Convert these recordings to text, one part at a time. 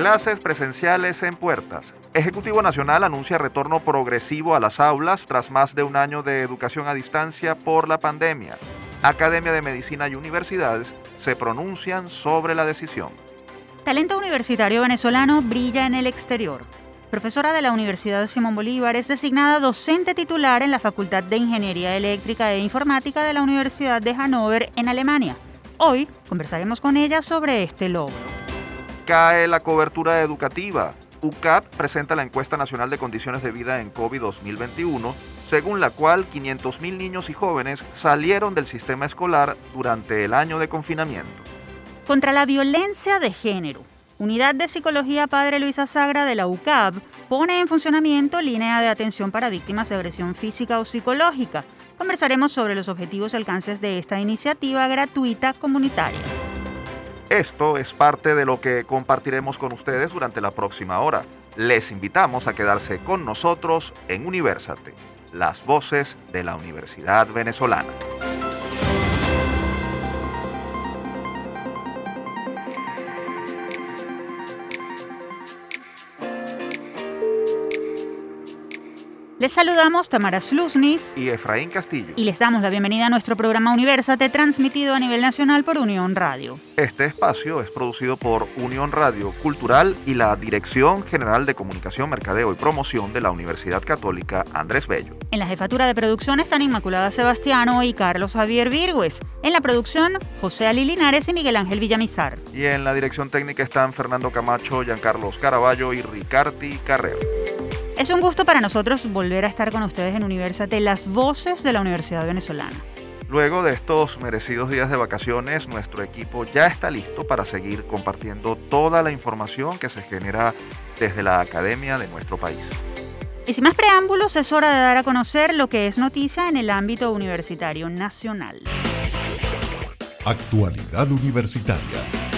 Clases presenciales en puertas. Ejecutivo Nacional anuncia retorno progresivo a las aulas tras más de un año de educación a distancia por la pandemia. Academia de Medicina y universidades se pronuncian sobre la decisión. Talento universitario venezolano brilla en el exterior. Profesora de la Universidad Simón Bolívar, es designada docente titular en la Facultad de Ingeniería Eléctrica e Informática de la Universidad de Hannover en Alemania. Hoy conversaremos con ella sobre este logro. Cae la cobertura educativa. UCAP presenta la encuesta nacional de condiciones de vida en COVID 2021, según la cual 500.000 niños y jóvenes salieron del sistema escolar durante el año de confinamiento. Contra la violencia de género. Unidad de Psicología Padre Luisa Sagra de la UCAP pone en funcionamiento línea de atención para víctimas de agresión física o psicológica. Conversaremos sobre los objetivos y alcances de esta iniciativa gratuita comunitaria. Esto es parte de lo que compartiremos con ustedes durante la próxima hora. Les invitamos a quedarse con nosotros en Universate, las voces de la Universidad Venezolana. Les saludamos Tamara Sluznis y Efraín Castillo. Y les damos la bienvenida a nuestro programa Universate, transmitido a nivel nacional por Unión Radio. Este espacio es producido por Unión Radio Cultural y la Dirección General de Comunicación, Mercadeo y Promoción de la Universidad Católica Andrés Bello. En la jefatura de producción están Inmaculada Sebastiano y Carlos Javier Virgües. En la producción, José Ali Linares y Miguel Ángel Villamizar. Y en la dirección técnica están Fernando Camacho, Giancarlos Caraballo y Ricardi Carrero. Es un gusto para nosotros volver a estar con ustedes en Universate, las voces de la Universidad Venezolana. Luego de estos merecidos días de vacaciones, nuestro equipo ya está listo para seguir compartiendo toda la información que se genera desde la academia de nuestro país. Y sin más preámbulos, es hora de dar a conocer lo que es noticia en el ámbito universitario nacional. Actualidad universitaria.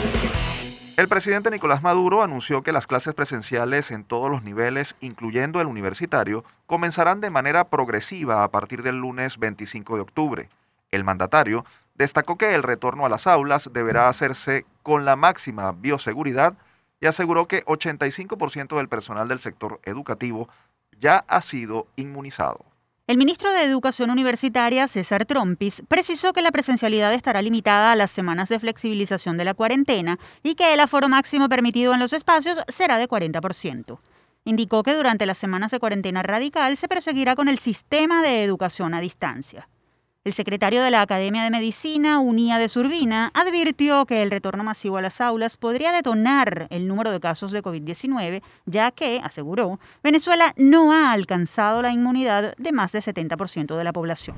El presidente Nicolás Maduro anunció que las clases presenciales en todos los niveles, incluyendo el universitario, comenzarán de manera progresiva a partir del lunes 25 de octubre. El mandatario destacó que el retorno a las aulas deberá hacerse con la máxima bioseguridad y aseguró que 85% del personal del sector educativo ya ha sido inmunizado. El ministro de Educación Universitaria, César Trompis, precisó que la presencialidad estará limitada a las semanas de flexibilización de la cuarentena y que el aforo máximo permitido en los espacios será de 40%. Indicó que durante las semanas de cuarentena radical se proseguirá con el sistema de educación a distancia. El secretario de la Academia de Medicina, Unía de Surbina, advirtió que el retorno masivo a las aulas podría detonar el número de casos de COVID-19, ya que, aseguró, Venezuela no ha alcanzado la inmunidad de más del 70% de la población.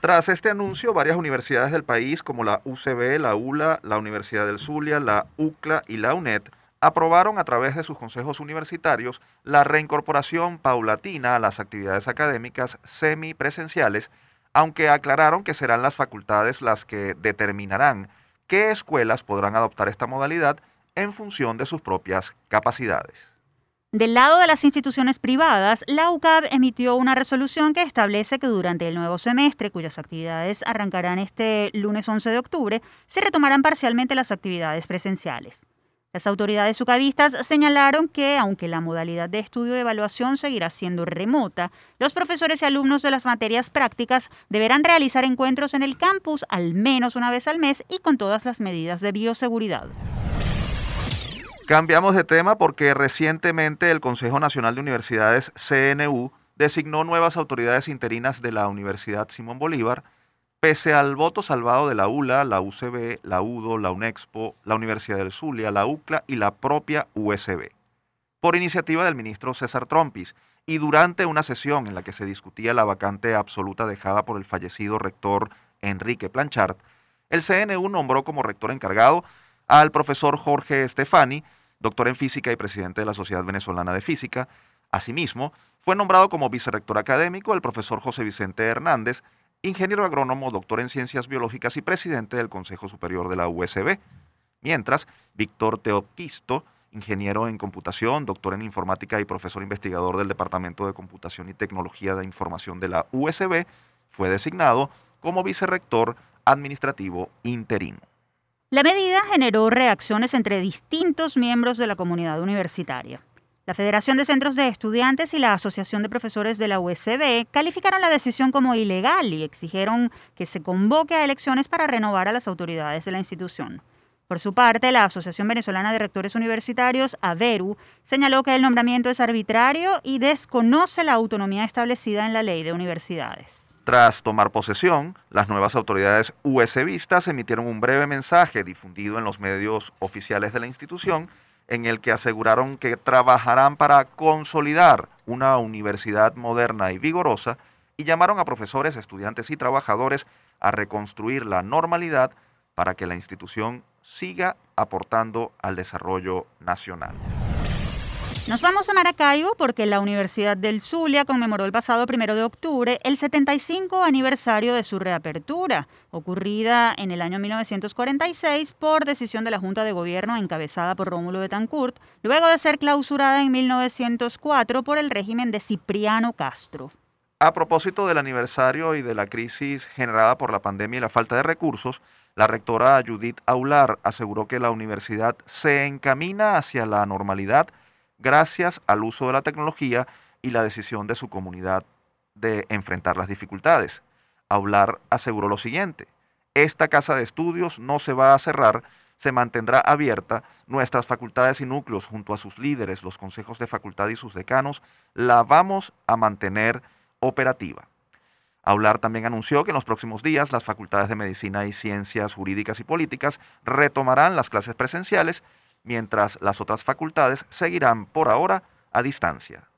Tras este anuncio, varias universidades del país, como la UCB, la ULA, la Universidad del Zulia, la UCLA y la UNED, aprobaron a través de sus consejos universitarios la reincorporación paulatina a las actividades académicas semipresenciales, aunque aclararon que serán las facultades las que determinarán qué escuelas podrán adoptar esta modalidad en función de sus propias capacidades. Del lado de las instituciones privadas, la UCAB emitió una resolución que establece que durante el nuevo semestre, cuyas actividades arrancarán este lunes 11 de octubre, se retomarán parcialmente las actividades presenciales. Las autoridades sucavistas señalaron que, aunque la modalidad de estudio de evaluación seguirá siendo remota, los profesores y alumnos de las materias prácticas deberán realizar encuentros en el campus al menos una vez al mes y con todas las medidas de bioseguridad. Cambiamos de tema porque recientemente el Consejo Nacional de Universidades, CNU, designó nuevas autoridades interinas de la Universidad Simón Bolívar Pese al voto salvado de la ULA, la UCB, la UDO, la UNEXPO, la Universidad del Zulia, la UCLA y la propia USB. Por iniciativa del ministro César Trompis y durante una sesión en la que se discutía la vacante absoluta dejada por el fallecido rector Enrique Planchard, el CNU nombró como rector encargado al profesor Jorge Stefani, doctor en física y presidente de la Sociedad Venezolana de Física. Asimismo, fue nombrado como vicerrector académico el profesor José Vicente Hernández, ingeniero agrónomo, doctor en ciencias biológicas y presidente del Consejo Superior de la USB. Mientras, Víctor Teoquisto, ingeniero en computación, doctor en informática y profesor investigador del Departamento de Computación y Tecnología de Información de la USB, fue designado como vicerrector administrativo interino. La medida generó reacciones entre distintos miembros de la comunidad universitaria. La Federación de Centros de Estudiantes y la Asociación de Profesores de la USB calificaron la decisión como ilegal y exigieron que se convoque a elecciones para renovar a las autoridades de la institución. Por su parte, la Asociación Venezolana de Rectores Universitarios, AVERU, señaló que el nombramiento es arbitrario y desconoce la autonomía establecida en la ley de universidades. Tras tomar posesión, las nuevas autoridades USBistas emitieron un breve mensaje difundido en los medios oficiales de la institución en el que aseguraron que trabajarán para consolidar una universidad moderna y vigorosa y llamaron a profesores, estudiantes y trabajadores a reconstruir la normalidad para que la institución siga aportando al desarrollo nacional. Nos vamos a Maracaibo porque la Universidad del Zulia conmemoró el pasado primero de octubre el 75 aniversario de su reapertura, ocurrida en el año 1946 por decisión de la Junta de Gobierno encabezada por Rómulo Betancourt, luego de ser clausurada en 1904 por el régimen de Cipriano Castro. A propósito del aniversario y de la crisis generada por la pandemia y la falta de recursos, la rectora Judith Aular aseguró que la universidad se encamina hacia la normalidad gracias al uso de la tecnología y la decisión de su comunidad de enfrentar las dificultades. Aular aseguró lo siguiente, esta casa de estudios no se va a cerrar, se mantendrá abierta, nuestras facultades y núcleos junto a sus líderes, los consejos de facultad y sus decanos, la vamos a mantener operativa. Aular también anunció que en los próximos días las facultades de Medicina y Ciencias Jurídicas y Políticas retomarán las clases presenciales mientras las otras facultades seguirán por ahora a distancia.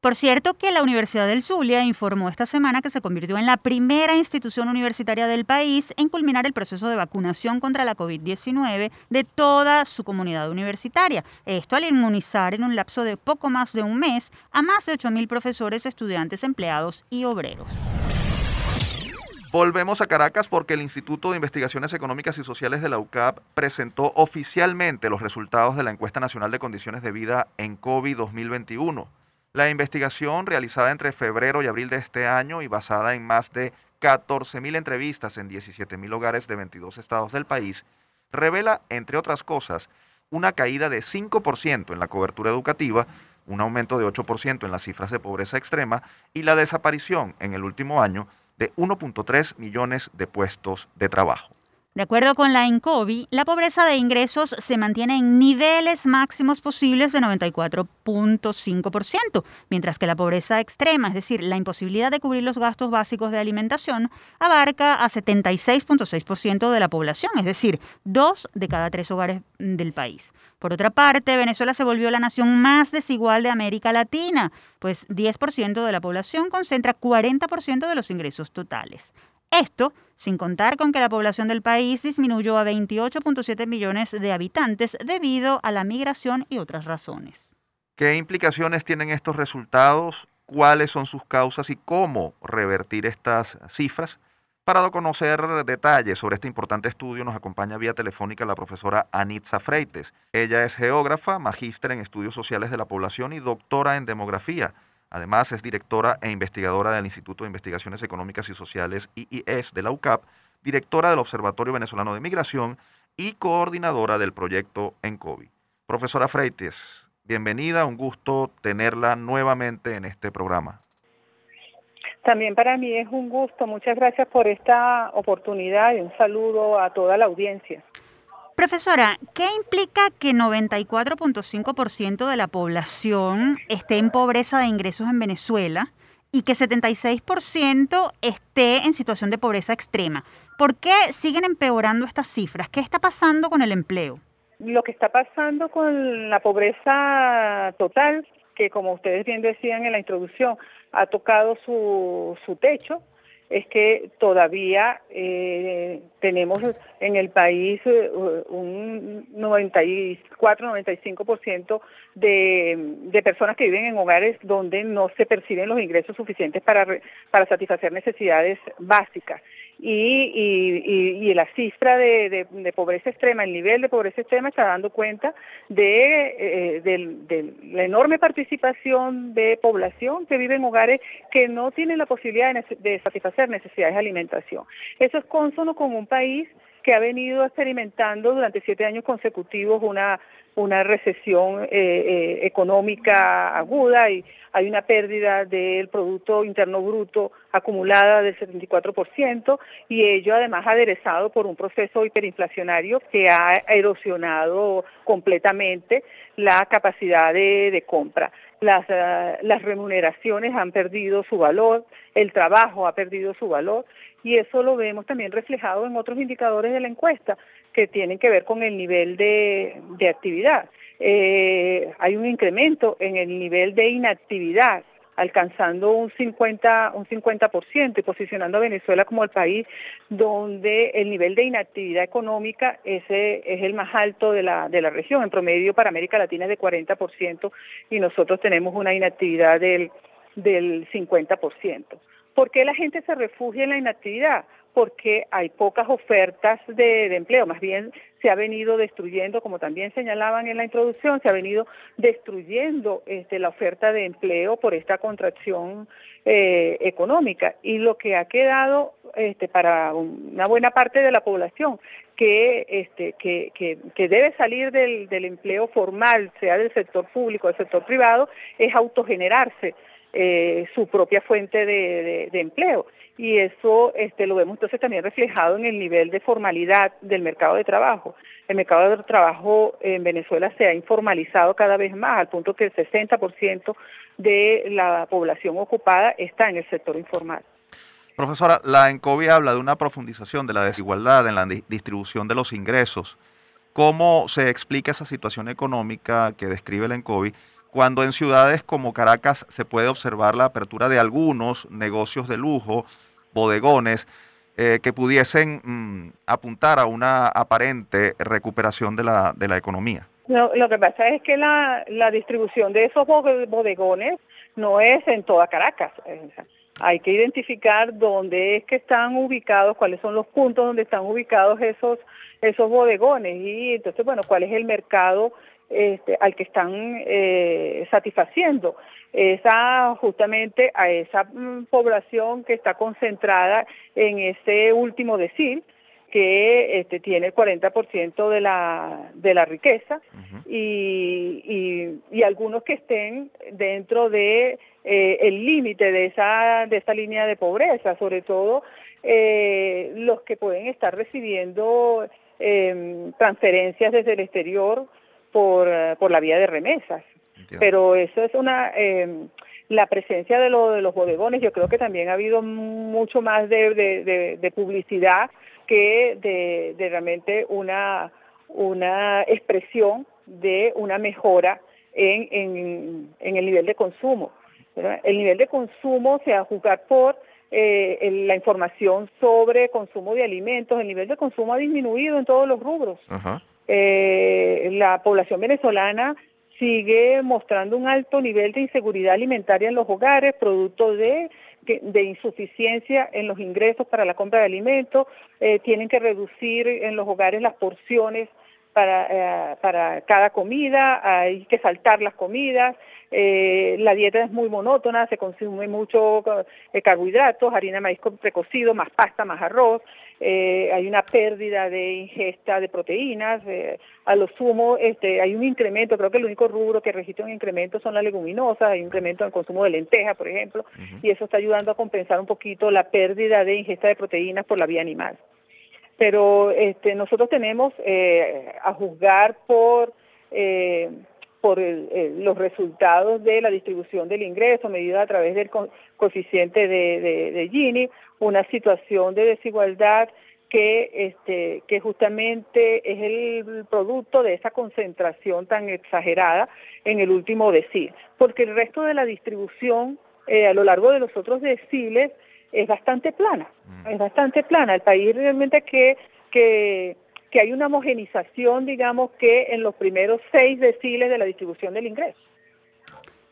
Por cierto que la Universidad del Zulia informó esta semana que se convirtió en la primera institución universitaria del país en culminar el proceso de vacunación contra la COVID-19 de toda su comunidad universitaria. Esto al inmunizar en un lapso de poco más de un mes a más de 8.000 profesores, estudiantes, empleados y obreros. Volvemos a Caracas porque el Instituto de Investigaciones Económicas y Sociales de la UCAP presentó oficialmente los resultados de la Encuesta Nacional de Condiciones de Vida en COVID 2021. La investigación, realizada entre febrero y abril de este año y basada en más de 14.000 entrevistas en 17.000 hogares de 22 estados del país, revela, entre otras cosas, una caída de 5% en la cobertura educativa, un aumento de 8% en las cifras de pobreza extrema y la desaparición en el último año de 1.3 millones de puestos de trabajo. De acuerdo con la INCOVI, la pobreza de ingresos se mantiene en niveles máximos posibles de 94.5%, mientras que la pobreza extrema, es decir, la imposibilidad de cubrir los gastos básicos de alimentación, abarca a 76.6% de la población, es decir, dos de cada tres hogares del país. Por otra parte, Venezuela se volvió la nación más desigual de América Latina, pues 10% de la población concentra 40% de los ingresos totales. Esto sin contar con que la población del país disminuyó a 28.7 millones de habitantes debido a la migración y otras razones. ¿Qué implicaciones tienen estos resultados? ¿Cuáles son sus causas y cómo revertir estas cifras? Para conocer detalles sobre este importante estudio nos acompaña vía telefónica la profesora Anitza Freites. Ella es geógrafa, magíster en estudios sociales de la población y doctora en demografía. Además, es directora e investigadora del Instituto de Investigaciones Económicas y Sociales, IIS, de la UCAP, directora del Observatorio Venezolano de Migración y coordinadora del proyecto ENCOVI. Profesora Freites, bienvenida, un gusto tenerla nuevamente en este programa. También para mí es un gusto, muchas gracias por esta oportunidad y un saludo a toda la audiencia. Profesora, ¿qué implica que 94.5% de la población esté en pobreza de ingresos en Venezuela y que 76% esté en situación de pobreza extrema? ¿Por qué siguen empeorando estas cifras? ¿Qué está pasando con el empleo? Lo que está pasando con la pobreza total, que como ustedes bien decían en la introducción, ha tocado su, su techo, es que todavía eh, tenemos en el país eh, un 94-95% de, de personas que viven en hogares donde no se perciben los ingresos suficientes para, para satisfacer necesidades básicas y, y, la cifra de, pobreza extrema, el nivel de pobreza extrema está dando cuenta de, eh, la enorme participación de población que vive en hogares que no tienen la posibilidad de, de satisfacer necesidades de alimentación. Eso es consono con un país que ha venido experimentando durante siete años consecutivos una, una recesión eh, eh, económica aguda y hay una pérdida del Producto Interno Bruto acumulada del 74% y ello además aderezado por un proceso hiperinflacionario que ha erosionado completamente la capacidad de, compra. Las, eh, las remuneraciones han perdido su valor, el trabajo ha perdido su valor y eso lo vemos también reflejado en otros indicadores de la encuesta que tienen que ver con el nivel de, actividad. Eh, hay un incremento en el nivel de inactividad alcanzando un 50, un 50% y posicionando a Venezuela como el país donde el nivel de inactividad económica ese es el más alto de la, de la región. En promedio para América Latina es de 40% y nosotros tenemos una inactividad del, del 50%. ¿Por qué la gente se refugia en la inactividad? Porque hay pocas ofertas de, empleo, más bien se ha venido destruyendo, como también señalaban en la introducción, se ha venido destruyendo este, la oferta de empleo por esta contracción eh, económica. Y lo que ha quedado este, para una buena parte de la población que, este, debe salir del, empleo formal, sea del sector público o del sector privado, es autogenerarse eh, su propia fuente de, empleo. Y eso este, lo vemos entonces también reflejado en el nivel de formalidad del mercado de trabajo. El mercado de trabajo en Venezuela se ha informalizado cada vez más, al punto que el 60% de la población ocupada está en el sector informal. Profesora, la ENCOVI habla de una profundización de la desigualdad en la distribución de los ingresos. ¿Cómo se explica esa situación económica que describe la ENCOVI cuando en ciudades como Caracas se puede observar la apertura de algunos negocios de lujo, bodegones, eh, que pudiesen mm, apuntar a una aparente recuperación de la, de la economía. lo que pasa es que la, la, distribución de esos bodegones no es en toda Caracas. Hay que identificar dónde es que están ubicados, cuáles son los puntos donde están ubicados esos, esos bodegones y entonces, bueno, cuál es el mercado este, al que están eh, satisfaciendo. Esa justamente a esa mm, población que está concentrada en ese último decil que este, tiene el 40% de la, de la riqueza y, y, algunos que estén dentro de eh, el límite de esa, de esa línea de pobreza, sobre todo eh, los que pueden estar recibiendo em, transferencias desde el exterior por, por la vía de remesas. Pero eso es una... Eh, la presencia de, lo, de los bodegones, yo creo que también ha habido mucho más de, publicidad que de, realmente una, una expresión de una mejora en, en, el nivel de consumo. El nivel de consumo se va a juzgar por eh, la información sobre consumo de alimentos, el nivel de consumo ha disminuido en todos los rubros. Ajá. Eh, la población venezolana sigue mostrando un alto nivel de inseguridad alimentaria en los hogares, producto de, insuficiencia en los ingresos para la compra de alimentos, eh, tienen que reducir en los hogares las porciones para, eh, cada comida, hay que saltar las comidas, la dieta es muy monótona, se consume mucho carbohidratos, harina de maíz precocido, más pasta, más arroz, eh, hay una pérdida de ingesta de proteínas, a lo sumo este, hay un incremento, creo que el único rubro que registra un incremento son las leguminosas, hay un incremento en el consumo de lentejas, por ejemplo, y eso está ayudando a compensar un poquito la pérdida de ingesta de proteínas por la vía animal. Pero este, nosotros tenemos, a juzgar por por los resultados de la distribución del ingreso medida a través del coeficiente de, Gini, una situación de desigualdad que, este, que justamente es el producto de esa concentración tan exagerada en el último decil, porque el resto de la distribución eh, a lo largo de los otros deciles es bastante plana, mm. es bastante plana. El país realmente que, que que hay una homogenización, digamos, que en los primeros seis deciles de la distribución del ingreso.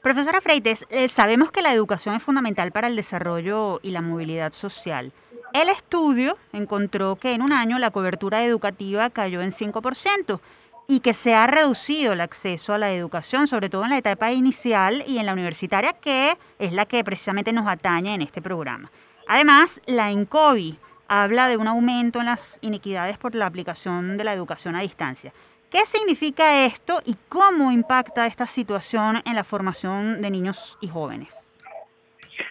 Profesora Freites, eh, sabemos que la educación es fundamental para el desarrollo y la movilidad social. El estudio encontró que en un año la cobertura educativa cayó en 5% y que se ha reducido el acceso a la educación, sobre todo en la etapa inicial y en la universitaria, que es la que precisamente nos atañe en este programa. Además, la ENCOVI habla de un aumento en las inequidades por la aplicación de la educación a distancia. ¿Qué significa esto y cómo impacta esta situación en la formación de niños y jóvenes?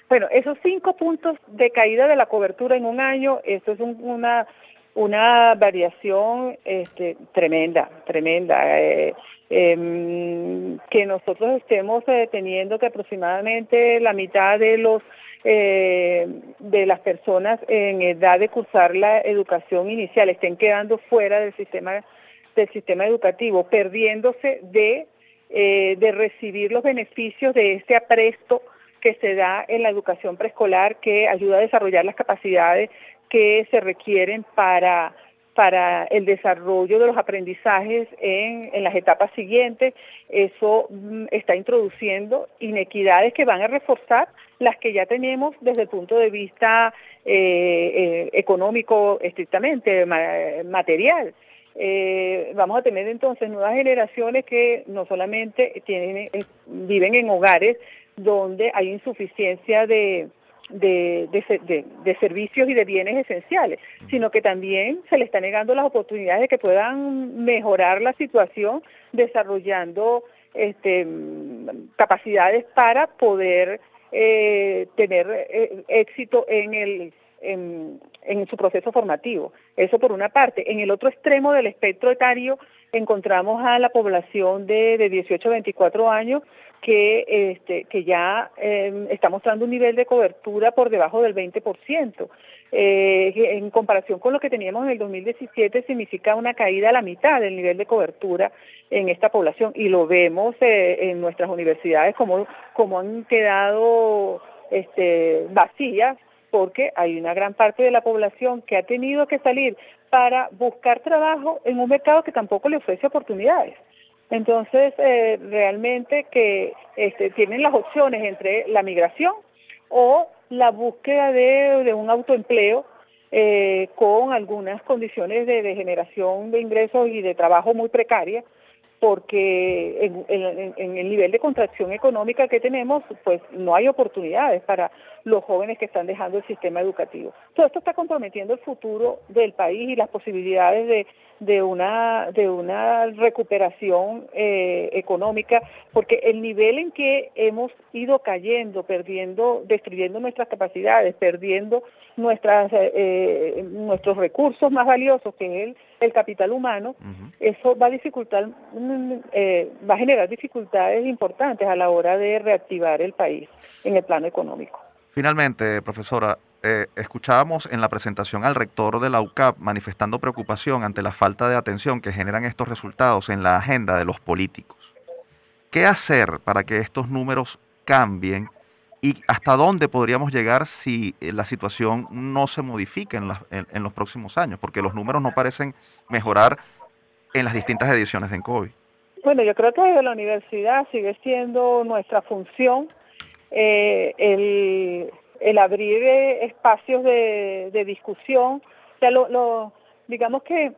Bueno, esos cinco puntos de caída de la cobertura en un año, eso es una, una variación este, tremenda, tremenda. Eh, em, que nosotros estemos eh, teniendo que aproximadamente la mitad de los eh, de las personas en edad de cursar la educación inicial estén quedando fuera del sistema del sistema educativo, perdiéndose de, de recibir los beneficios de este apresto que se da en la educación preescolar que ayuda a desarrollar las capacidades que se requieren para, para el desarrollo de los aprendizajes en, las etapas siguientes. Eso mm, está introduciendo inequidades que van a reforzar las que ya tenemos desde el punto de vista eh, eh, económico estrictamente, material. Eh, vamos a tener entonces nuevas generaciones que no solamente tienen, viven en hogares donde hay insuficiencia de, de, servicios y de bienes esenciales, sino que también se le está negando las oportunidades de que puedan mejorar la situación desarrollando este, capacidades para poder eh, tener eh, éxito en el en, en, su proceso formativo. Eso por una parte. En el otro extremo del espectro etario encontramos a la población de, de 18 a 24 años que, este, que ya em, está mostrando un nivel de cobertura por debajo del 20%. Eh, en comparación con lo que teníamos en el 2017, significa una caída a la mitad del nivel de cobertura en esta población. Y lo vemos eh, en nuestras universidades como, como han quedado este, vacías porque hay una gran parte de la población que ha tenido que salir para buscar trabajo en un mercado que tampoco le ofrece oportunidades. Entonces, eh, realmente que este, tienen las opciones entre la migración o la búsqueda de, un autoempleo eh, con algunas condiciones de, generación de ingresos y de trabajo muy precarias, porque en, el nivel de contracción económica que tenemos, pues no hay oportunidades para los jóvenes que están dejando el sistema educativo. Todo esto está comprometiendo el futuro del país y las posibilidades de, de una, de una recuperación eh, económica, porque el nivel en que hemos ido cayendo, perdiendo, destruyendo nuestras capacidades, perdiendo nuestras, eh, eh, nuestros recursos más valiosos, que es el, capital humano, eso va a dificultar, mm, va a generar dificultades importantes a la hora de reactivar el país en el plano económico. Finalmente, profesora, eh, escuchábamos en la presentación al rector de la UCAP manifestando preocupación ante la falta de atención que generan estos resultados en la agenda de los políticos. ¿Qué hacer para que estos números cambien y hasta dónde podríamos llegar si eh, la situación no se modifica en, los próximos años? Porque los números no parecen mejorar en las distintas ediciones de COVID. Bueno, yo creo que desde la universidad sigue siendo nuestra función eh, el el abrir eh, espacios de, discusión. O sea, lo, digamos que,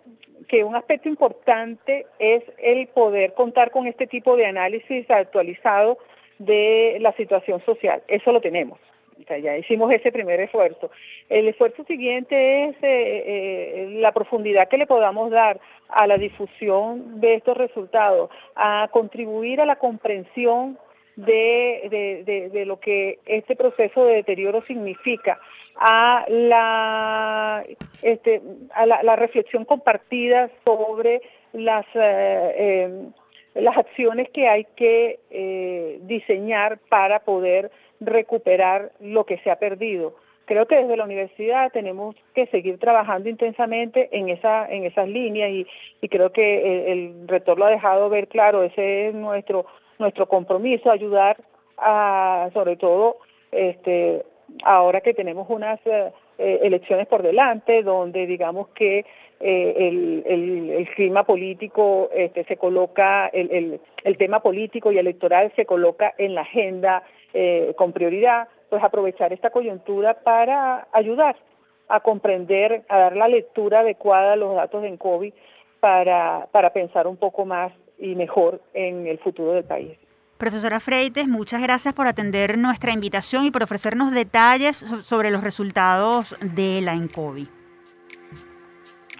que un aspecto importante es el poder contar con este tipo de análisis actualizado de la situación social. Eso lo tenemos. O sea, ya hicimos ese primer esfuerzo. El esfuerzo siguiente es eh, eh, la profundidad que le podamos dar a la difusión de estos resultados, a contribuir a la comprensión de, de, lo que este proceso de deterioro significa, a la, este, a la, reflexión compartida sobre las, eh, em, las acciones que hay que eh, diseñar para poder recuperar lo que se ha perdido. Creo que desde la universidad tenemos que seguir trabajando intensamente en, esa, en esas líneas y, y creo que el, el rector lo ha dejado ver claro, ese es nuestro nuestro compromiso, ayudar a, sobre todo, este, ahora que tenemos unas eh, eh, elecciones por delante, donde digamos que eh, el, el, clima político este, se coloca, el, el, tema político y electoral se coloca en la agenda con prioridad, pues aprovechar esta coyuntura para ayudar a comprender, a dar la lectura adecuada a los datos en COVID para, para pensar un poco más y mejor en el futuro del país. Profesora Freites, muchas gracias por atender nuestra invitación y por ofrecernos detalles sobre los resultados de la ENCOVI.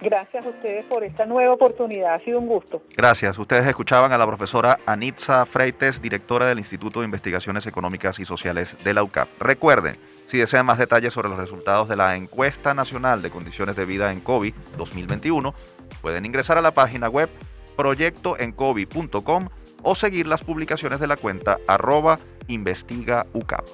Gracias a ustedes por esta nueva oportunidad, ha sido un gusto. Gracias. Ustedes escuchaban a la profesora Anitza Freites, directora del Instituto de Investigaciones Económicas y Sociales de la UCAP. Recuerden, si desean más detalles sobre los resultados de la encuesta nacional de condiciones de vida en COVID 2021, pueden ingresar a la página web proyectoencovi.com o seguir las publicaciones de la cuenta arroba investigaucap.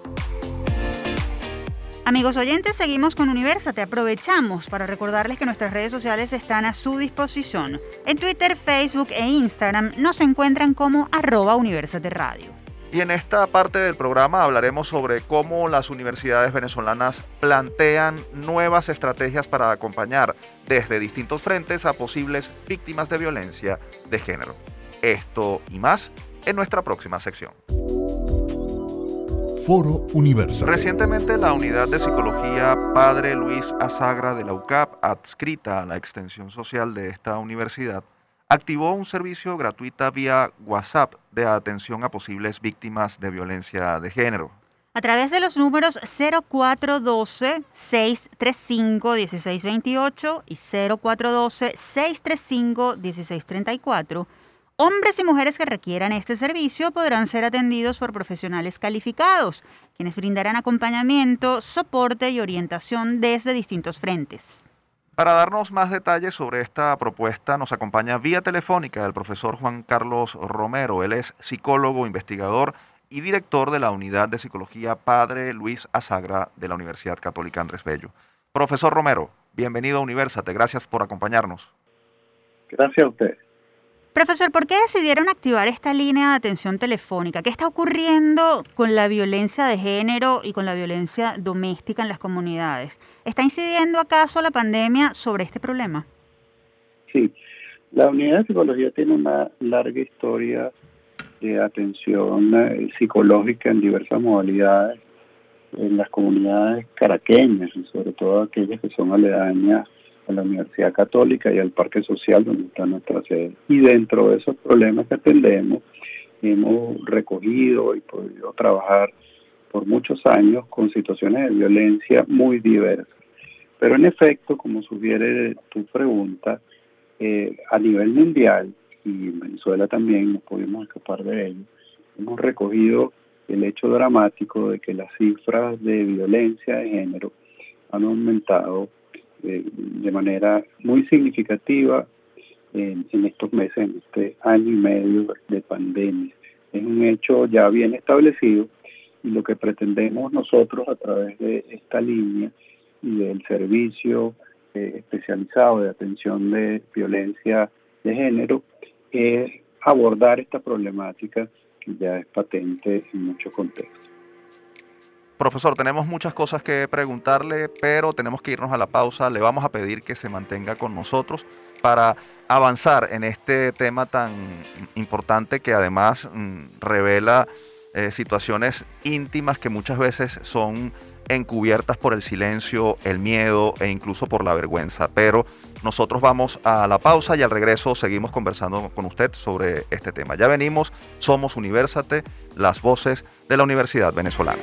Amigos oyentes, seguimos con Universate. Aprovechamos para recordarles que nuestras redes sociales están a su disposición. En Twitter, Facebook e Instagram nos encuentran como arroba Universate Radio. Y en esta parte del programa hablaremos sobre cómo las universidades venezolanas plantean nuevas estrategias para acompañar desde distintos frentes a posibles víctimas de violencia de género. Esto y más en nuestra próxima sección. Foro Universal. Recientemente la unidad de psicología Padre Luis Azagra de la UCAP, adscrita a la extensión social de esta universidad, activó un servicio gratuito vía WhatsApp de atención a posibles víctimas de violencia de género. A través de los números 0412-635-1628 y 0412-635-1634, Hombres y mujeres que requieran este servicio podrán ser atendidos por profesionales calificados, quienes brindarán acompañamiento, soporte y orientación desde distintos frentes. Para darnos más detalles sobre esta propuesta nos acompaña vía telefónica el profesor Juan Carlos Romero. Él es psicólogo, investigador y director de la Unidad de Psicología Padre Luis Azagra de la Universidad Católica Andrés Bello. Profesor Romero, bienvenido a Universate. Gracias por acompañarnos. Gracias a usted. Profesor, ¿por qué decidieron activar esta línea de atención telefónica? ¿Qué está ocurriendo con la violencia de género y con la violencia doméstica en las comunidades? ¿Está incidiendo acaso la pandemia sobre este problema? Sí, la unidad de psicología tiene una larga historia de atención eh, psicológica en diversas modalidades en las comunidades caraqueñas sobre todo aquellas que son aledañas a la Universidad Católica y al Parque Social donde está nuestra sede. Y dentro de esos problemas que atendemos, hemos recogido y podido trabajar por muchos años con situaciones de violencia muy diversas. Pero en efecto, como sugiere tu pregunta, eh, a nivel mundial, y en Venezuela también no pudimos escapar de ello, hemos recogido el hecho dramático de que las cifras de violencia de género han aumentado de manera muy significativa en, estos meses, en este año y medio de pandemia. Es un hecho ya bien establecido y lo que pretendemos nosotros a través de esta línea y del servicio eh, especializado de atención de violencia de género es abordar esta problemática que ya es patente en muchos contextos. Profesor, tenemos muchas cosas que preguntarle, pero tenemos que irnos a la pausa. Le vamos a pedir que se mantenga con nosotros para avanzar en este tema tan importante que además mm, revela eh, situaciones íntimas que muchas veces son encubiertas por el silencio, el miedo e incluso por la vergüenza. Pero nosotros vamos a la pausa y al regreso seguimos conversando con usted sobre este tema. Ya venimos, somos Universate, las voces de la Universidad Venezolana.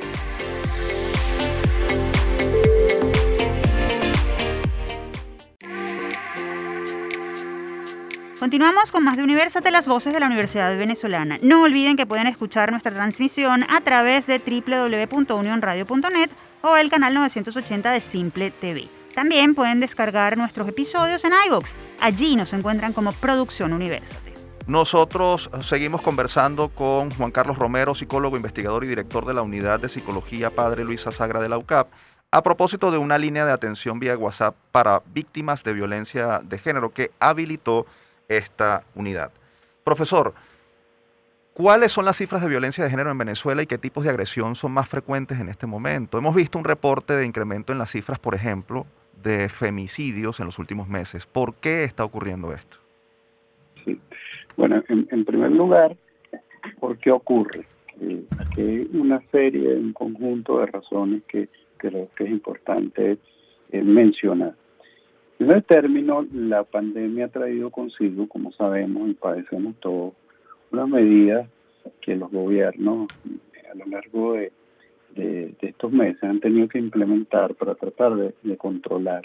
Continuamos con más de Universate, las voces de la Universidad Venezolana. No olviden que pueden escuchar nuestra transmisión a través de www.unionradio.net o el canal 980 de Simple TV. También pueden descargar nuestros episodios en iVoox. Allí nos encuentran como Producción Universate. Nosotros seguimos conversando con Juan Carlos Romero, psicólogo, investigador y director de la Unidad de Psicología Padre Luisa Sagra de la UCAP, a propósito de una línea de atención vía WhatsApp para víctimas de violencia de género que habilitó esta unidad. Profesor, ¿cuáles son las cifras de violencia de género en Venezuela y qué tipos de agresión son más frecuentes en este momento? Hemos visto un reporte de incremento en las cifras, por ejemplo, de femicidios en los últimos meses. ¿Por qué está ocurriendo esto? Bueno, en, primer lugar, ¿por qué ocurre? aquí hay una serie, un conjunto de razones que creo que es importante eh, mencionar. En primer término, la pandemia ha traído consigo, como sabemos y padecemos todos, una medida que los gobiernos a lo largo de, estos meses han tenido que implementar para tratar de, controlar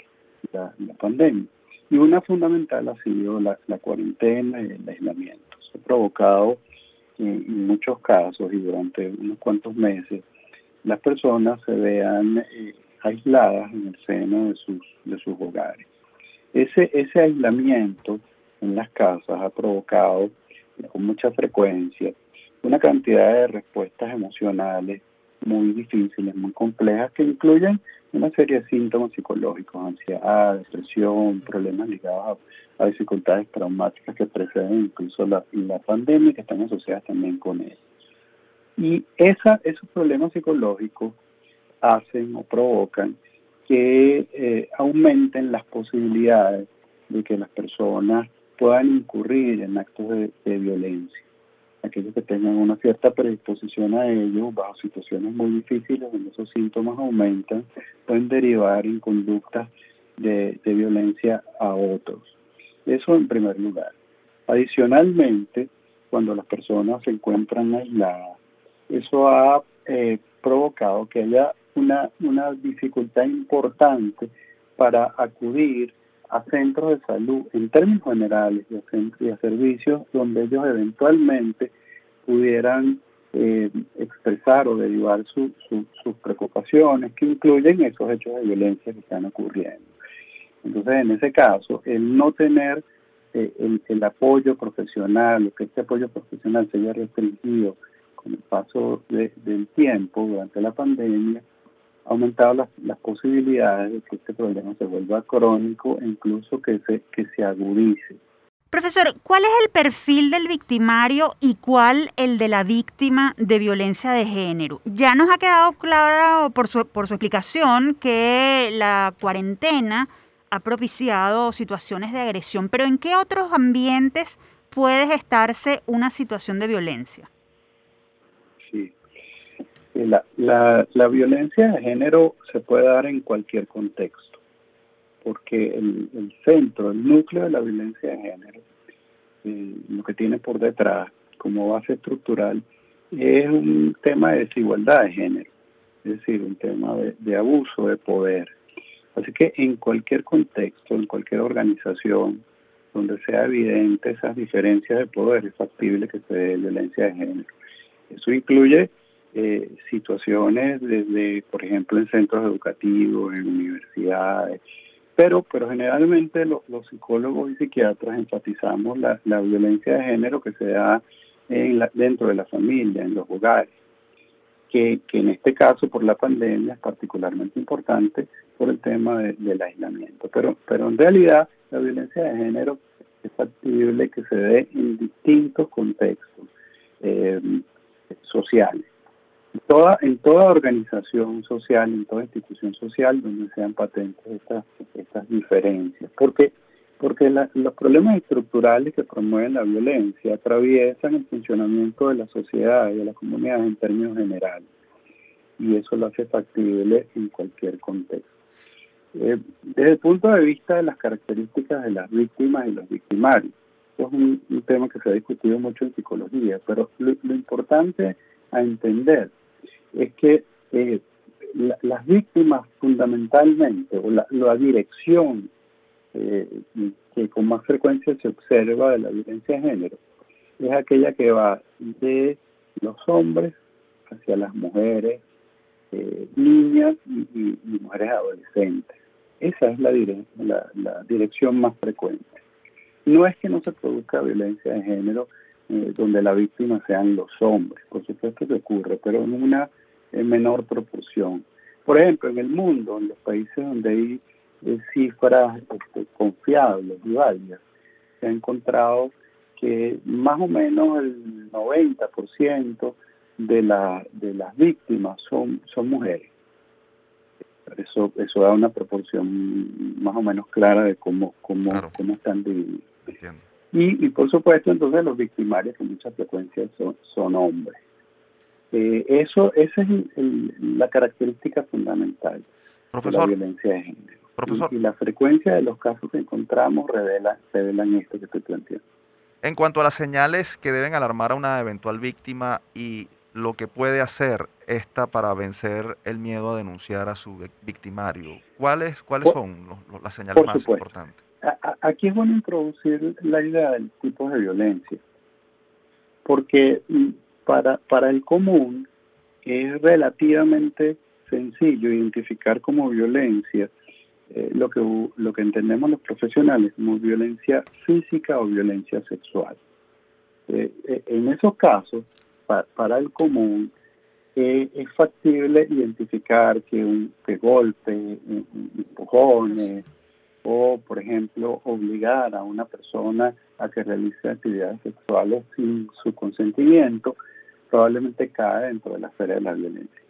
la, pandemia. Y una fundamental ha sido la, cuarentena y el aislamiento. Se ha provocado en, muchos casos y durante unos cuantos meses las personas se vean eh, aisladas en el seno de sus hogares. Ese, aislamiento en las casas ha provocado con mucha frecuencia una cantidad de respuestas emocionales muy difíciles, muy complejas, que incluyen una serie de síntomas psicológicos, ansiedad, depresión, problemas ligados a, dificultades traumáticas que preceden incluso la, pandemia y que están asociadas también con él. Y esos problemas psicológicos hacen o provocan que eh, aumenten las posibilidades de que las personas puedan incurrir en actos de, violencia. Aquellos que tengan una cierta predisposición a ello, bajo situaciones muy difíciles donde esos síntomas aumentan, pueden derivar en conductas de, violencia a otros. Eso en primer lugar. Adicionalmente, cuando las personas se encuentran aisladas, eso ha eh, provocado que haya una, una dificultad importante para acudir a centros de salud en términos generales y a, y a servicios donde ellos eventualmente pudieran eh, expresar o derivar sus preocupaciones que incluyen esos hechos de violencia que están ocurriendo. Entonces, en ese caso, el no tener eh, el, apoyo profesional, o que este apoyo profesional se haya restringido con el paso del tiempo durante la pandemia, aumentado las, las, posibilidades de que este problema se vuelva crónico e incluso que se, que se agudice. Profesor, ¿cuál es el perfil del victimario y cuál el de la víctima de violencia de género? Ya nos ha quedado claro por su, por su explicación que la cuarentena ha propiciado situaciones de agresión, pero ¿en qué otros ambientes puede gestarse una situación de violencia? La, violencia de género se puede dar en cualquier contexto, porque el, el centro, el núcleo de la violencia de género, eh, lo que tiene por detrás como base estructural, es un tema de desigualdad de género, es decir, un tema de, de abuso de poder. Así que en cualquier contexto, en cualquier organización, donde sea evidente esas diferencias de poder, es factible que se dé violencia de género. Eso incluye eh, situaciones desde, por ejemplo, en centros educativos, en universidades, pero, pero generalmente los psicólogos y psiquiatras enfatizamos la, la, violencia de género que se da en la, dentro de la familia, en los hogares, que, que, en este caso por la pandemia es particularmente importante por el tema del aislamiento. Pero, pero en realidad la violencia de género es factible que se dé en distintos contextos. Eh, sociales. Toda, en toda organización social, en toda institución social donde sean patentes estas, estas diferencias. Porque, porque los problemas estructurales que promueven la violencia atraviesan el funcionamiento de la sociedad y de la comunidad en términos generales. Y eso lo hace factible en cualquier contexto. Eh, desde el punto de vista de las características de las víctimas y los victimarios, es un, tema que se ha discutido mucho en psicología, pero lo, importante a entender es que eh, las víctimas fundamentalmente, o la, dirección eh, que con más frecuencia se observa de la violencia de género, es aquella que va de los hombres hacia las mujeres, eh, niñas y, mujeres adolescentes. Esa es la, la dirección más frecuente. No es que no se produzca violencia de género eh, donde la víctima sean los hombres, por supuesto que ocurre, pero en una menor proporción. Por ejemplo, en el mundo, en los países donde hay eh, cifras este, confiables y válidas, se ha encontrado que más o menos el 90% de, la, de las víctimas son, son mujeres. Eso, eso da una proporción más o menos clara de cómo, cómo, cómo están divididos. Y, y, por supuesto, entonces los victimarios con mucha frecuencia son, son hombres. Eh, eso, esa es la característica fundamental de la violencia de género. Profesor, y, la frecuencia de los casos que encontramos revela, revelan esto que estoy planteando. En cuanto a las señales que deben alarmar a una eventual víctima y lo que puede hacer esta para vencer el miedo a denunciar a su victimario, ¿cuáles, cuáles son las señales más importantes? Aquí es bueno introducir la idea del tipo de violencia, porque mm, para, para el común es relativamente sencillo identificar como violencia eh, lo, que, lo que entendemos los profesionales como violencia física o violencia sexual. Eh, eh, en esos casos, para el común, es factible identificar que un que golpe, empujones, o, por ejemplo, obligar a una persona a que realice actividades sexuales sin su consentimiento, probablemente cae dentro de la esfera de la violencia.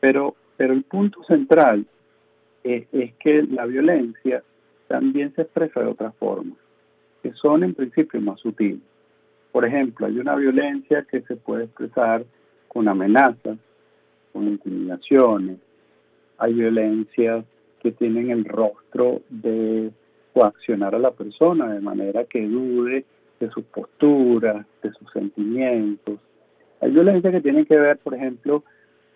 Pero, pero el punto central es, que la violencia también se expresa de otras formas, que son en principio más sutiles. Por ejemplo, hay una violencia que se puede expresar con amenazas, con intimidaciones, hay violencias que tienen el rostro de coaccionar a la persona de manera que dude de sus posturas, de sus sentimientos. Hay violencia que tiene que ver, por ejemplo,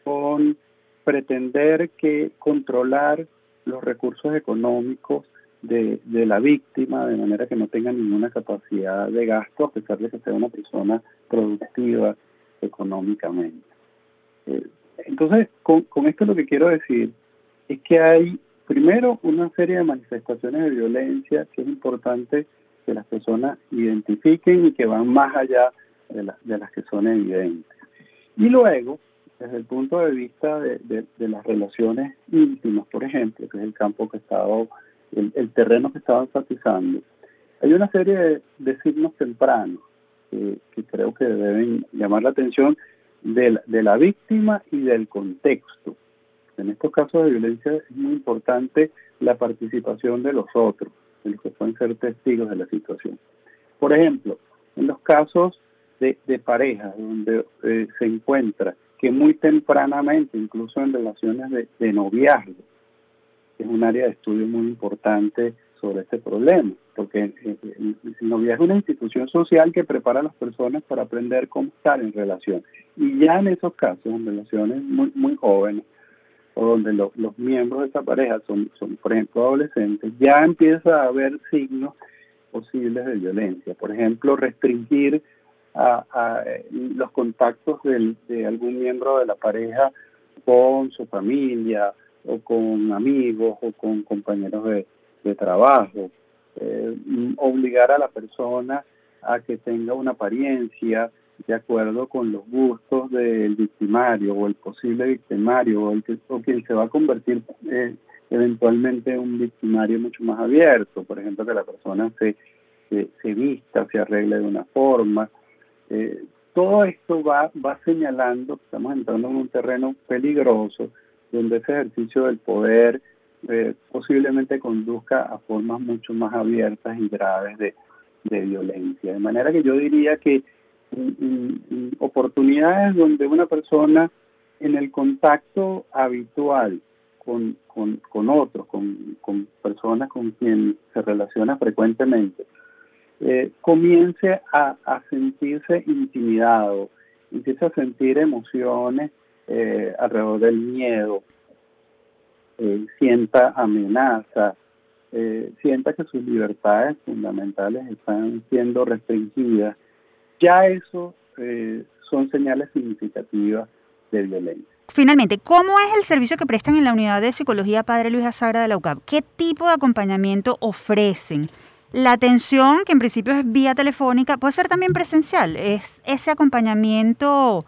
con pretender que controlar los recursos económicos de, la víctima de manera que no tenga ninguna capacidad de gasto a pesar de que sea una persona productiva económicamente. Eh, entonces, con, con esto lo que quiero decir es que hay Primero, una serie de manifestaciones de violencia que es importante que las personas identifiquen y que van más allá de, las que son evidentes. Y luego, desde el punto de vista de, las relaciones íntimas, por ejemplo, que es el campo que estaba, el, el terreno que estaba enfatizando, hay una serie de, signos tempranos que, creo que deben llamar la atención de la víctima y del contexto. En estos casos de violencia es muy importante la participación de los otros, de los que pueden ser testigos de la situación. Por ejemplo, en los casos de, de pareja donde eh, se encuentra que muy tempranamente, incluso en relaciones de, noviazgo, es un área de estudio muy importante sobre este problema, porque eh, eh, el, noviazgo es una institución social que prepara a las personas para aprender cómo estar en relación. Y ya en esos casos, en relaciones muy jóvenes, o donde los miembros de esa pareja son, son, por ejemplo, adolescentes, ya empieza a haber signos posibles de violencia. Por ejemplo, restringir a, los contactos de algún miembro de la pareja con su familia o con amigos o con compañeros de, trabajo. Eh, obligar a la persona a que tenga una apariencia de acuerdo con los gustos del victimario o el posible victimario o, el que, o quien se va a convertir eh, eventualmente en un victimario mucho más abierto, por ejemplo que la persona se, se, vista, se arregle de una forma. Eh, todo esto va, va señalando que estamos entrando en un terreno peligroso donde ese ejercicio del poder eh, posiblemente conduzca a formas mucho más abiertas y graves de, de violencia. De manera que yo diría que oportunidades donde una persona en el contacto habitual con, con, otros, con, con, personas con quien se relaciona frecuentemente, eh, comience a, a, sentirse intimidado, empiece a sentir emociones eh, alrededor del miedo, eh, sienta amenaza, sienta que sus libertades fundamentales están siendo restringidas ya eso eh, son señales significativas de violencia. Finalmente, ¿cómo es el servicio que prestan en la unidad de psicología Padre Luis Azagra de la UCAP? ¿Qué tipo de acompañamiento ofrecen? La atención, que en principio es vía telefónica, puede ser también presencial. ¿Es ese acompañamiento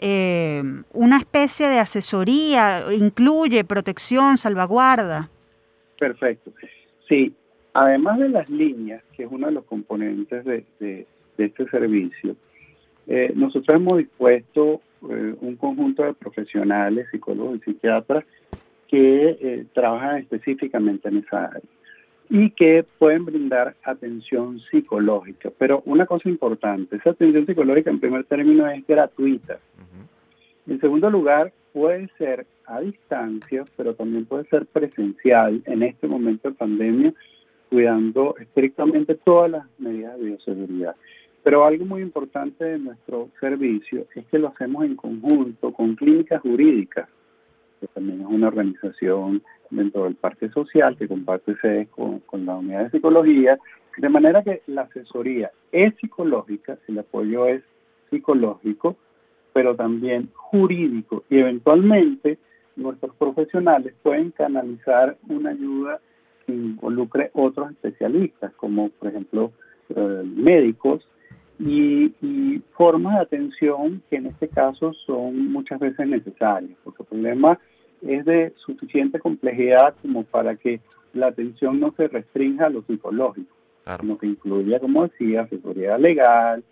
eh, una especie de asesoría? ¿Incluye protección, salvaguarda? Perfecto. Sí, además de las líneas, que es uno de los componentes de, de este servicio, eh, nosotros hemos dispuesto eh, un conjunto de profesionales, psicólogos y psiquiatras, que eh, trabajan específicamente en esa área y que pueden brindar atención psicológica. Pero una cosa importante, esa atención psicológica en primer término es gratuita. En segundo lugar, puede ser a distancia, pero también puede ser presencial en este momento de pandemia, cuidando estrictamente todas las medidas de bioseguridad. Pero algo muy importante de nuestro servicio es que lo hacemos en conjunto con clínicas jurídicas que también es una organización dentro del Parque Social que comparte sedes con, la unidad de psicología, de manera que la asesoría es psicológica, el apoyo es psicológico, pero también jurídico. Y eventualmente nuestros profesionales pueden canalizar una ayuda que involucre otros especialistas, como por ejemplo eh, médicos, y, formas de atención que en este caso son muchas veces necesarias, porque el problema es de suficiente complejidad como para que la atención no se restrinja a lo psicológico, sino que incluya, como decía, asesoría legal,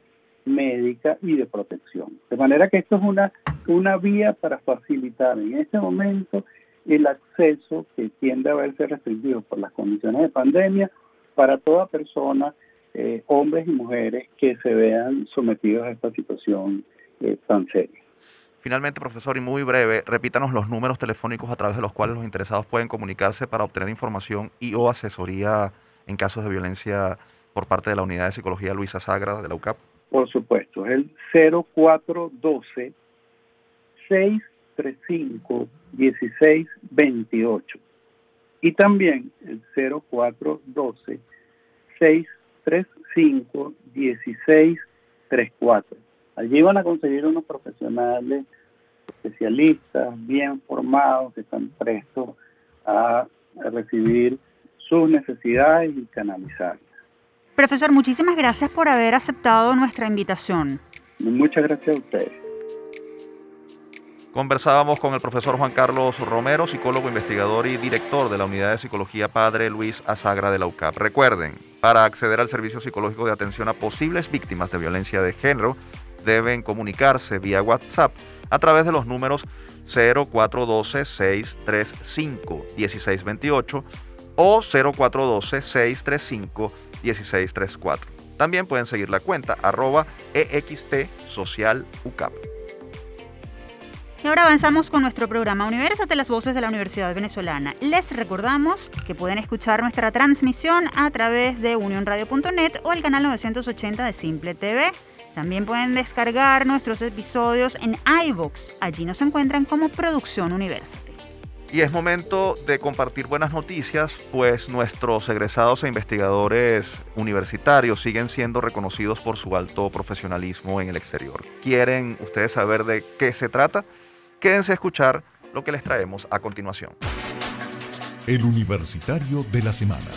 médica y de protección. De manera que esto es una, una vía para facilitar en este momento el acceso que tiende a verse restringido por las condiciones de pandemia para toda persona, eh, hombres y mujeres que se vean sometidos a esta situación eh, tan seria. Finalmente, profesor, y muy breve, repítanos los números telefónicos a través de los cuales los interesados pueden comunicarse para obtener información y o asesoría en casos de violencia por parte de la Unidad de Psicología Luisa Sagra de la UCAP. Por supuesto, es el 0412 635 1628 y también el 0412 635 1634. Allí van a conseguir unos profesionales especialistas bien formados que están prestos a, a recibir sus necesidades y canalizarlas. Profesor, muchísimas gracias por haber aceptado nuestra invitación. Muchas gracias a ustedes. Conversábamos con el profesor Juan Carlos Romero, psicólogo, investigador y director de la Unidad de Psicología Padre Luis Azagra de la UCAP. Recuerden, para acceder al servicio psicológico de atención a posibles víctimas de violencia de género, deben comunicarse vía WhatsApp a través de los números 0412-635-1628 o 0412-635-1634. También pueden seguir la cuenta arroba EXT Social UCAP. Y ahora avanzamos con nuestro programa Universate las voces de la Universidad Venezolana. Les recordamos que pueden escuchar nuestra transmisión a través de unionradio.net o el canal 980 de Simple TV. También pueden descargar nuestros episodios en iVoox. Allí nos encuentran como Producción Universate. Y es momento de compartir buenas noticias, pues nuestros egresados e investigadores universitarios siguen siendo reconocidos por su alto profesionalismo en el exterior. ¿Quieren ustedes saber de qué se trata? Quédense a escuchar lo que les traemos a continuación. El Universitario de la Semana.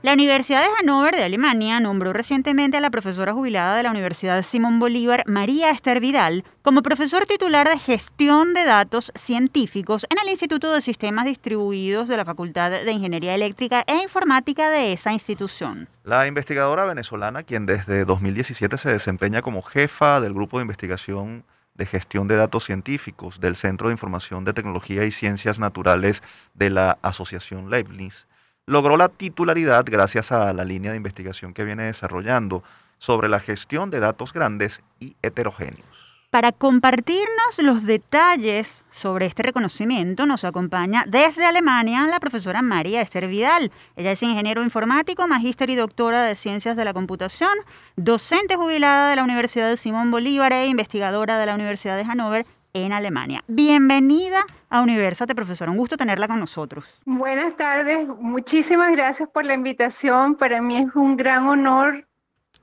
La Universidad de Hannover de Alemania nombró recientemente a la profesora jubilada de la Universidad Simón Bolívar, María Esther Vidal, como profesor titular de gestión de datos científicos en el Instituto de Sistemas Distribuidos de la Facultad de Ingeniería Eléctrica e Informática de esa institución. La investigadora venezolana, quien desde 2017 se desempeña como jefa del grupo de investigación de gestión de datos científicos del Centro de Información de Tecnología y Ciencias Naturales de la Asociación Leibniz, logró la titularidad gracias a la línea de investigación que viene desarrollando sobre la gestión de datos grandes y heterogéneos. Para compartirnos los detalles sobre este reconocimiento nos acompaña desde Alemania la profesora María Esther Vidal. Ella es ingeniero informático, magíster y doctora de ciencias de la computación, docente jubilada de la Universidad de Simón Bolívar e investigadora de la Universidad de Hannover en Alemania. Bienvenida a Universate, profesora. Un gusto tenerla con nosotros. Buenas tardes. Muchísimas gracias por la invitación. Para mí es un gran honor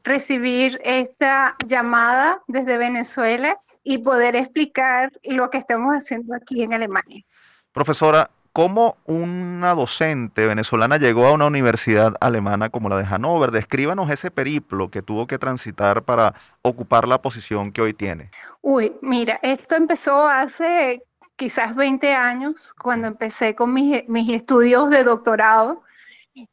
recibir esta llamada desde Venezuela y poder explicar lo que estamos haciendo aquí en Alemania. Profesora, ¿cómo una docente venezolana llegó a una universidad alemana como la de Hannover? Descríbanos ese periplo que tuvo que transitar para ocupar la posición que hoy tiene. Uy, mira, esto empezó hace quizás 20 años, cuando empecé con mis, mis estudios de doctorado.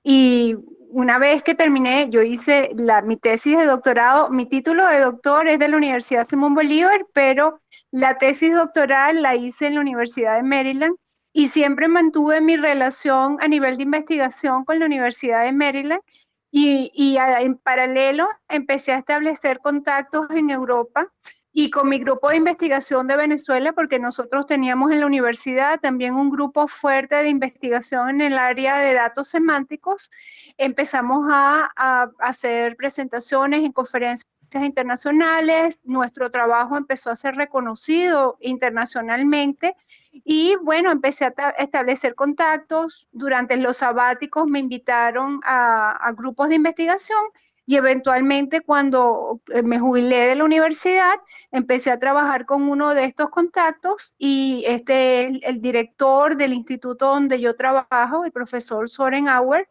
Y una vez que terminé, yo hice la, mi tesis de doctorado, mi título de doctor es de la Universidad Simón Bolívar, pero la tesis doctoral la hice en la Universidad de Maryland y siempre mantuve mi relación a nivel de investigación con la Universidad de Maryland. Y, y en paralelo empecé a establecer contactos en Europa y con mi grupo de investigación de Venezuela, porque nosotros teníamos en la universidad también un grupo fuerte de investigación en el área de datos semánticos, empezamos a, hacer presentaciones en conferencias internacionales, nuestro trabajo empezó a ser reconocido internacionalmente y bueno, empecé a establecer contactos. Durante los sabáticos me invitaron a, grupos de investigación y eventualmente cuando eh, me jubilé de la universidad, empecé a trabajar con uno de estos contactos y este es el director del instituto donde yo trabajo, el profesor Soren Auer,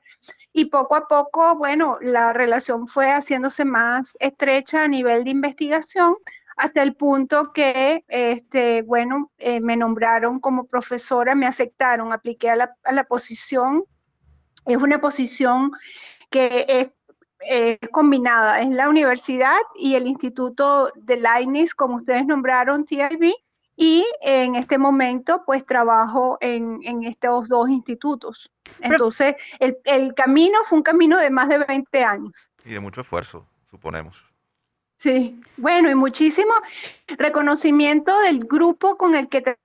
y poco a poco, bueno, la relación fue haciéndose más estrecha a nivel de investigación hasta el punto que, este, bueno, eh, me nombraron como profesora, me aceptaron, apliqué a la, a la posición. Es una posición que es combinada, es la universidad y el Instituto de Leibniz, como ustedes nombraron, TIB, y en este momento pues trabajo en, estos dos institutos. Entonces, el, camino fue un camino de más de 20 años. Y de mucho esfuerzo, suponemos. Sí, bueno, y muchísimo reconocimiento del grupo con el que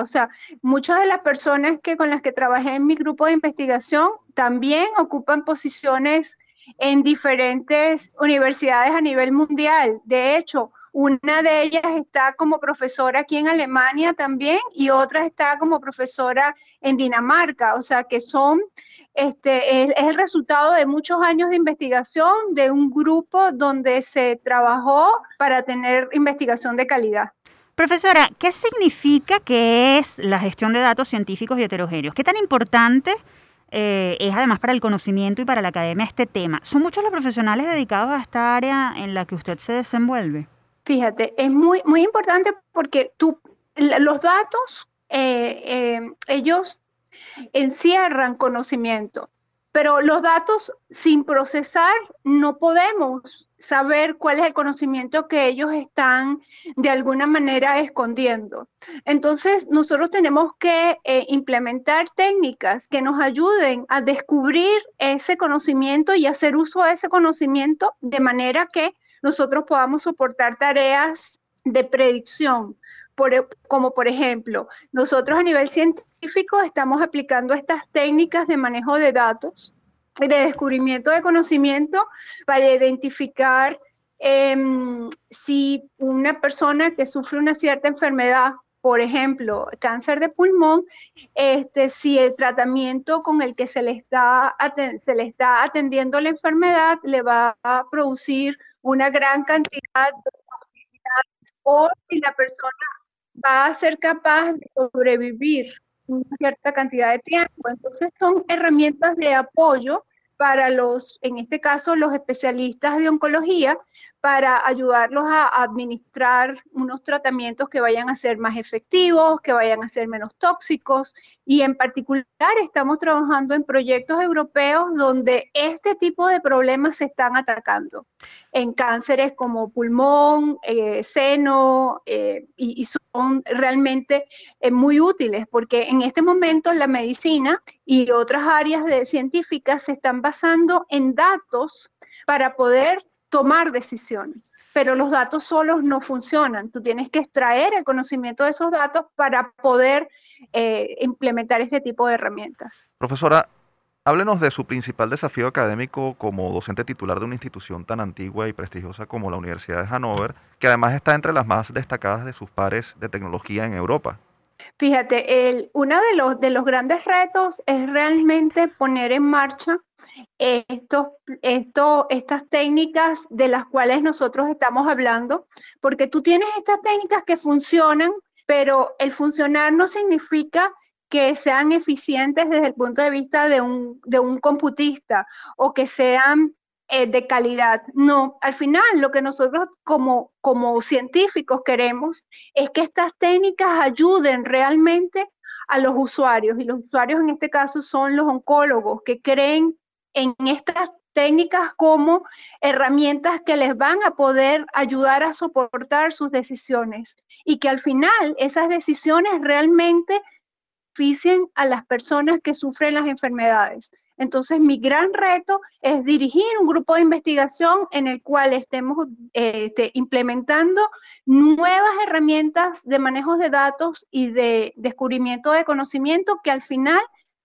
o sea, muchas de las personas que con las que trabajé en mi grupo de investigación también ocupan posiciones en diferentes universidades a nivel mundial. De hecho, una de ellas está como profesora aquí en Alemania también y otra está como profesora en Dinamarca. O sea que son, este, es, el resultado de muchos años de investigación de un grupo donde se trabajó para tener investigación de calidad. Profesora, ¿qué significa que es la gestión de datos científicos y heterogéneos? ¿Qué tan importante eh, es además para el conocimiento y para la academia este tema? ¿Son muchos los profesionales dedicados a esta área en la que usted se desenvuelve? Fíjate, es muy, muy importante porque tú, los datos, eh, eh, ellos encierran conocimiento, pero los datos sin procesar no podemos saber cuál es el conocimiento que ellos están de alguna manera escondiendo. Entonces, nosotros tenemos que eh, implementar técnicas que nos ayuden a descubrir ese conocimiento y hacer uso de ese conocimiento de manera que nosotros podamos soportar tareas de predicción, e, como por ejemplo, nosotros a nivel científico estamos aplicando estas técnicas de manejo de datos, de descubrimiento de conocimiento para identificar em, si una persona que sufre una cierta enfermedad, por ejemplo, cáncer de pulmón, este, si el tratamiento con el que se le, está, se le está atendiendo la enfermedad le va a producir una gran cantidad de posibilidades o si la persona va a ser capaz de sobrevivir una cierta cantidad de tiempo. Entonces son herramientas de apoyo para los, en este caso, los especialistas de oncología, para ayudarlos a administrar unos tratamientos que vayan a ser más efectivos, que vayan a ser menos tóxicos. Y en particular estamos trabajando en proyectos europeos donde este tipo de problemas se están atacando, en cánceres como pulmón, eh, seno, eh, y, son realmente eh, muy útiles porque en este momento la medicina y otras áreas científicas se están basando en datos para poder tomar decisiones. Pero los datos solos no funcionan. Tú tienes que extraer el conocimiento de esos datos para poder eh, implementar este tipo de herramientas. Profesora, háblenos de su principal desafío académico como docente titular de una institución tan antigua y prestigiosa como la Universidad de Hannover, que además está entre las más destacadas de sus pares de tecnología en Europa. Fíjate, el, uno de los, de los grandes retos es realmente poner en marcha estas técnicas de las cuales nosotros estamos hablando, porque tú tienes estas técnicas que funcionan, pero el funcionar no significa que sean eficientes desde el punto de vista de un, de un computista o que sean eh, de calidad. No, al final lo que nosotros como, como científicos queremos es que estas técnicas ayuden realmente a los usuarios y los usuarios en este caso son los oncólogos que creen en estas técnicas como herramientas que les van a poder ayudar a soportar sus decisiones y que al final esas decisiones realmente beneficien a las personas que sufren las enfermedades. Entonces, mi gran reto es dirigir un grupo de investigación en el cual estemos este, implementando nuevas herramientas de manejo de datos y de descubrimiento de conocimiento que al final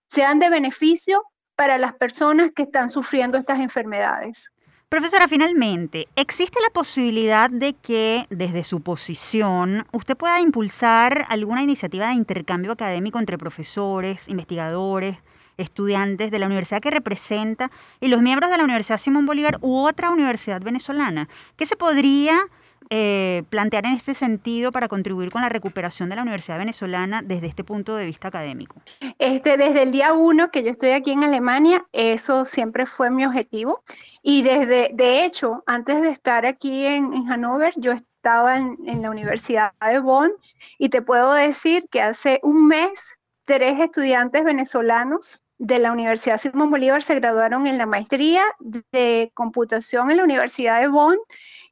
sean de beneficio para las personas que están sufriendo estas enfermedades. Profesora, finalmente, ¿existe la posibilidad de que desde su posición usted pueda impulsar alguna iniciativa de intercambio académico entre profesores, investigadores, estudiantes de la universidad que representa y los miembros de la Universidad Simón Bolívar u otra universidad venezolana? ¿Qué se podría eh, plantear en este sentido para contribuir con la recuperación de la Universidad Venezolana desde este punto de vista académico? Este, desde el día uno que yo estoy aquí en Alemania, eso siempre fue mi objetivo. Y desde, de hecho, antes de estar aquí en, en Hannover, yo estaba en, en, la Universidad de Bonn y te puedo decir que hace un mes tres estudiantes venezolanos de la Universidad Simón Bolívar se graduaron en la maestría de computación en la Universidad de Bonn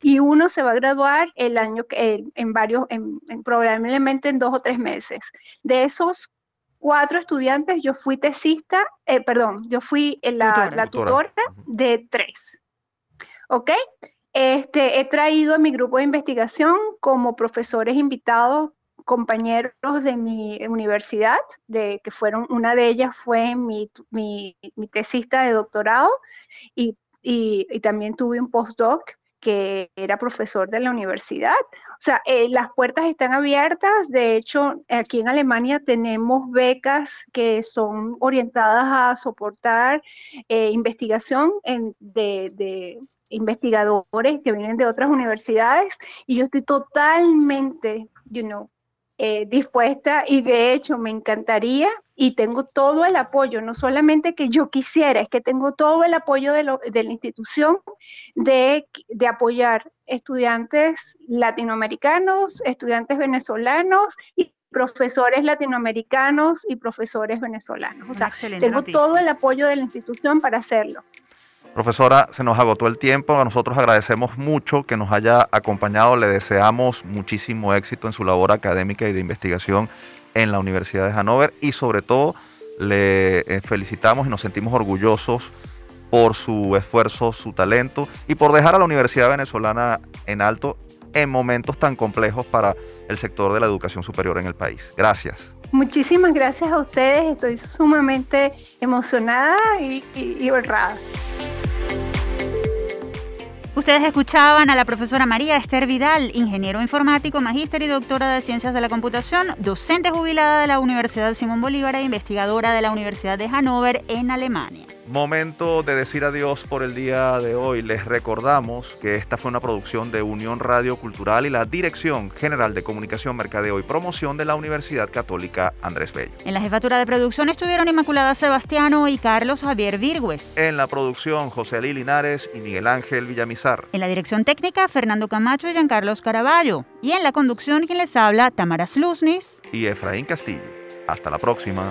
y uno se va a graduar el año en, en varios, en, en, probablemente en dos o tres meses. De esos cuatro estudiantes, yo fui tesista, eh, perdón, yo fui la tutora, la tutora de tres. ¿Ok? Este, he traído a mi grupo de investigación como profesores invitados compañeros de mi universidad, de, que fueron, una de ellas fue mi, mi, mi tesista de doctorado y, y, y, también tuve un postdoc que era profesor de la universidad. O sea, eh, las puertas están abiertas. De hecho, aquí en Alemania tenemos becas que son orientadas a soportar eh, investigación en, de, de investigadores que vienen de otras universidades y yo estoy totalmente, you know, eh, dispuesta y de hecho me encantaría y tengo todo el apoyo, no solamente que yo quisiera, es que tengo todo el apoyo de, lo, de la institución de, de, apoyar estudiantes latinoamericanos, estudiantes venezolanos y profesores latinoamericanos y profesores venezolanos. O sea, tengo noticia. todo el apoyo de la institución para hacerlo. Profesora, se nos agotó el tiempo. A nosotros agradecemos mucho que nos haya acompañado. Le deseamos muchísimo éxito en su labor académica y de investigación en la Universidad de Hannover y sobre todo le eh, felicitamos y nos sentimos orgullosos por su esfuerzo, su talento y por dejar a la Universidad Venezolana en alto en momentos tan complejos para el sector de la educación superior en el país. Gracias. Muchísimas gracias a ustedes. Estoy sumamente emocionada y, y, y honrada. Ustedes escuchaban a la profesora María Esther Vidal, ingeniero informático, magíster y doctora de Ciencias de la Computación, docente jubilada de la Universidad Simón Bolívar e investigadora de la Universidad de Hannover en Alemania. Momento de decir adiós por el día de hoy. Les recordamos que esta fue una producción de Unión Radio Cultural y la Dirección General de Comunicación, Mercadeo y Promoción de la Universidad Católica Andrés Bello. En la jefatura de producción estuvieron Inmaculada Sebastiano y Carlos Javier Virgües. En la producción, José Ali Linares y Miguel Ángel Villamizar. En la dirección técnica, Fernando Camacho y Giancarlos Caraballo. Y en la conducción, quien les habla, Tamara Sluznis y Efraín Castillo. Hasta la próxima.